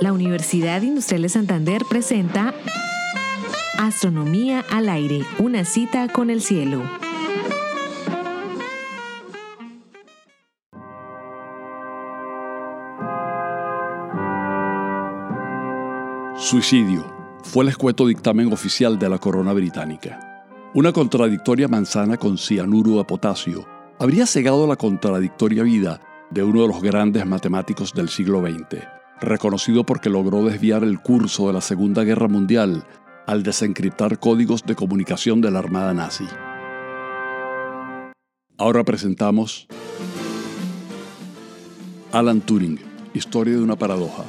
La Universidad Industrial de Santander presenta Astronomía al aire, una cita con el cielo. Suicidio fue el escueto dictamen oficial de la corona británica. Una contradictoria manzana con cianuro de potasio habría cegado la contradictoria vida de uno de los grandes matemáticos del siglo XX, reconocido porque logró desviar el curso de la Segunda Guerra Mundial al desencriptar códigos de comunicación de la Armada nazi. Ahora presentamos Alan Turing, Historia de una paradoja.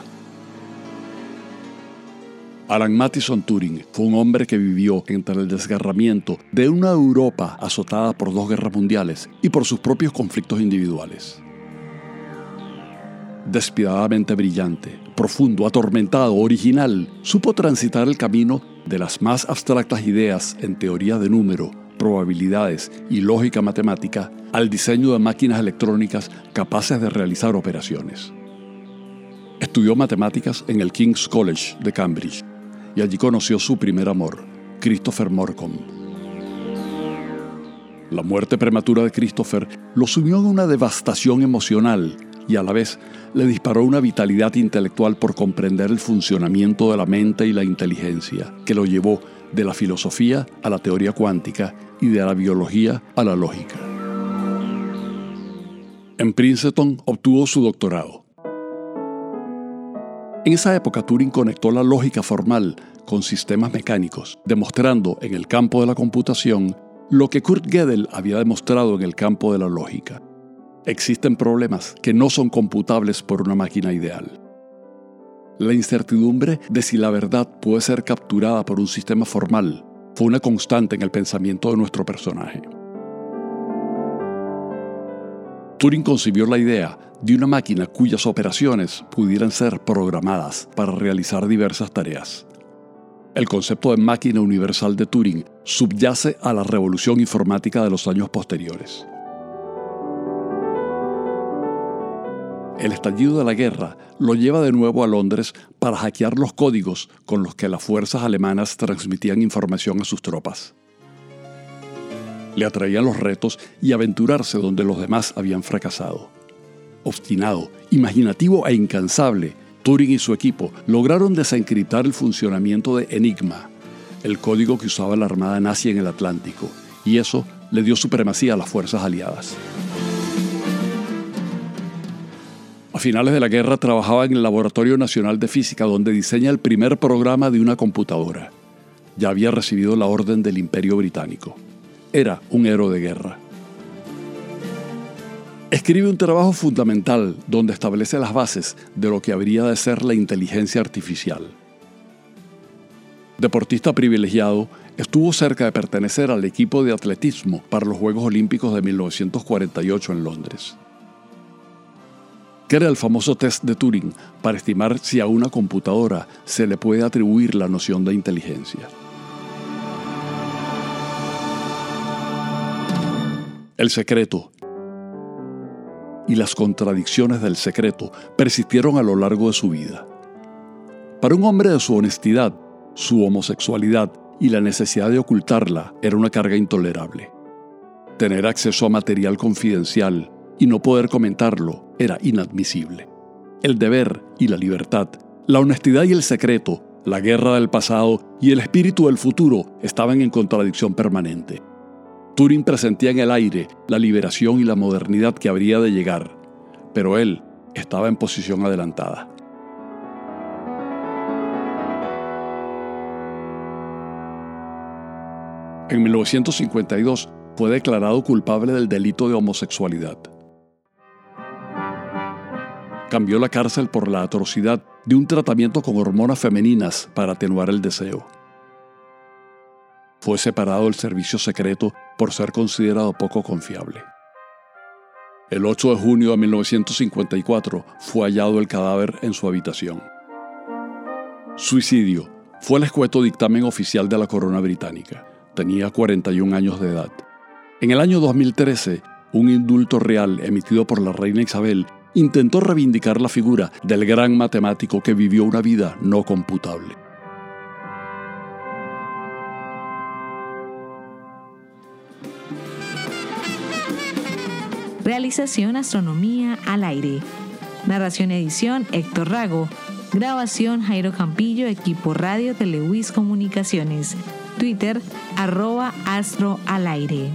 Alan Mattison Turing fue un hombre que vivió entre el desgarramiento de una Europa azotada por dos guerras mundiales y por sus propios conflictos individuales. Despiadadamente brillante, profundo, atormentado, original, supo transitar el camino de las más abstractas ideas en teoría de número, probabilidades y lógica matemática al diseño de máquinas electrónicas capaces de realizar operaciones. Estudió matemáticas en el King's College de Cambridge y allí conoció su primer amor, Christopher Morcom. La muerte prematura de Christopher lo sumió en una devastación emocional y a la vez le disparó una vitalidad intelectual por comprender el funcionamiento de la mente y la inteligencia, que lo llevó de la filosofía a la teoría cuántica y de la biología a la lógica. En Princeton obtuvo su doctorado. En esa época Turing conectó la lógica formal con sistemas mecánicos, demostrando en el campo de la computación lo que Kurt Gödel había demostrado en el campo de la lógica. Existen problemas que no son computables por una máquina ideal. La incertidumbre de si la verdad puede ser capturada por un sistema formal fue una constante en el pensamiento de nuestro personaje. Turing concibió la idea de una máquina cuyas operaciones pudieran ser programadas para realizar diversas tareas. El concepto de máquina universal de Turing subyace a la revolución informática de los años posteriores. El estallido de la guerra lo lleva de nuevo a Londres para hackear los códigos con los que las fuerzas alemanas transmitían información a sus tropas. Le atraían los retos y aventurarse donde los demás habían fracasado obstinado, imaginativo e incansable, Turing y su equipo lograron desencriptar el funcionamiento de Enigma, el código que usaba la Armada nazi en el Atlántico, y eso le dio supremacía a las fuerzas aliadas. A finales de la guerra trabajaba en el Laboratorio Nacional de Física donde diseña el primer programa de una computadora. Ya había recibido la orden del Imperio Británico. Era un héroe de guerra. Escribe un trabajo fundamental donde establece las bases de lo que habría de ser la inteligencia artificial. Deportista privilegiado, estuvo cerca de pertenecer al equipo de atletismo para los Juegos Olímpicos de 1948 en Londres. Crea el famoso test de Turing para estimar si a una computadora se le puede atribuir la noción de inteligencia. El secreto y las contradicciones del secreto persistieron a lo largo de su vida. Para un hombre de su honestidad, su homosexualidad y la necesidad de ocultarla era una carga intolerable. Tener acceso a material confidencial y no poder comentarlo era inadmisible. El deber y la libertad, la honestidad y el secreto, la guerra del pasado y el espíritu del futuro estaban en contradicción permanente. Turing presentía en el aire la liberación y la modernidad que habría de llegar, pero él estaba en posición adelantada. En 1952 fue declarado culpable del delito de homosexualidad. Cambió la cárcel por la atrocidad de un tratamiento con hormonas femeninas para atenuar el deseo. Fue separado del servicio secreto por ser considerado poco confiable. El 8 de junio de 1954 fue hallado el cadáver en su habitación. Suicidio fue el escueto dictamen oficial de la corona británica. Tenía 41 años de edad. En el año 2013, un indulto real emitido por la reina Isabel intentó reivindicar la figura del gran matemático que vivió una vida no computable. Realización Astronomía al aire. Narración edición Héctor Rago. Grabación Jairo Campillo, equipo radio de Lewis Comunicaciones. Twitter arroba astro al aire.